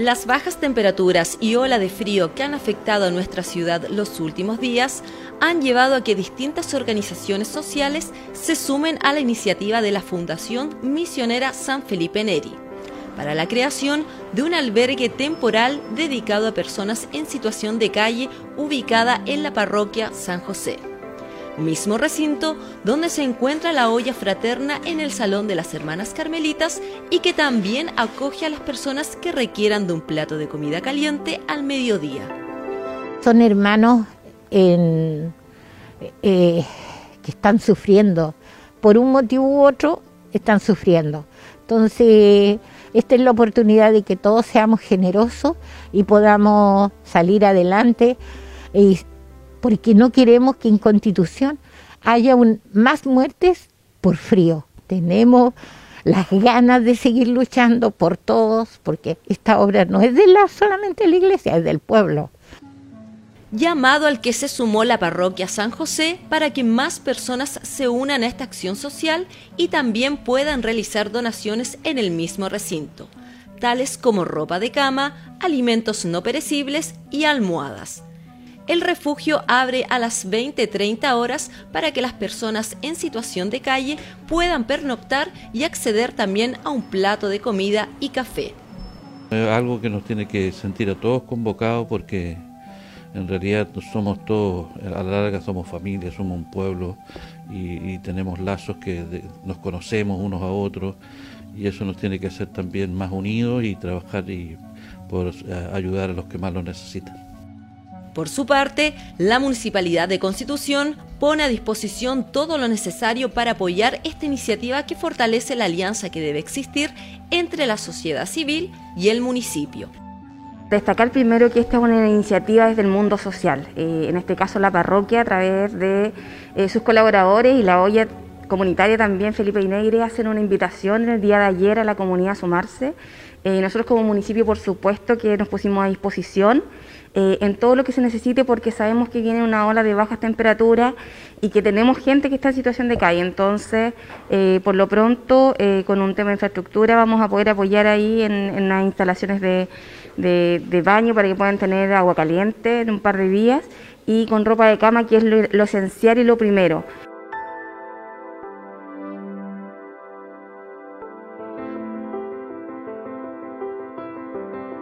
Las bajas temperaturas y ola de frío que han afectado a nuestra ciudad los últimos días han llevado a que distintas organizaciones sociales se sumen a la iniciativa de la Fundación Misionera San Felipe Neri para la creación de un albergue temporal dedicado a personas en situación de calle ubicada en la parroquia San José mismo recinto donde se encuentra la olla fraterna en el Salón de las Hermanas Carmelitas y que también acoge a las personas que requieran de un plato de comida caliente al mediodía. Son hermanos eh, que están sufriendo, por un motivo u otro están sufriendo. Entonces, esta es la oportunidad de que todos seamos generosos y podamos salir adelante porque no queremos que en Constitución haya más muertes por frío. Tenemos las ganas de seguir luchando por todos, porque esta obra no es de la solamente de la iglesia, es del pueblo. Llamado al que se sumó la parroquia San José para que más personas se unan a esta acción social y también puedan realizar donaciones en el mismo recinto, tales como ropa de cama, alimentos no perecibles y almohadas el refugio abre a las 20-30 horas para que las personas en situación de calle puedan pernoctar y acceder también a un plato de comida y café. algo que nos tiene que sentir a todos convocados porque en realidad somos todos, a la larga somos familia, somos un pueblo y, tenemos lazos que nos conocemos unos a otros y eso nos tiene que hacer también más unidos y trabajar y por eh, ayudar a los que más lo necesitan. Por su parte, la Municipalidad de Constitución pone a disposición todo lo necesario para apoyar esta iniciativa que fortalece la alianza que debe existir entre la sociedad civil y el municipio. Destacar primero que esta es una iniciativa desde el mundo social, eh, en este caso la parroquia a través de eh, sus colaboradores y la olla comunitaria también, Felipe Inegre, hacen una invitación el día de ayer a la comunidad a sumarse. Eh, nosotros como municipio, por supuesto, que nos pusimos a disposición eh, en todo lo que se necesite porque sabemos que viene una ola de bajas temperaturas y que tenemos gente que está en situación de calle. Entonces, eh, por lo pronto, eh, con un tema de infraestructura vamos a poder apoyar ahí en, las instalaciones de, baño para que puedan tener agua caliente en un par de días y con ropa de cama, que es lo esencial y lo primero.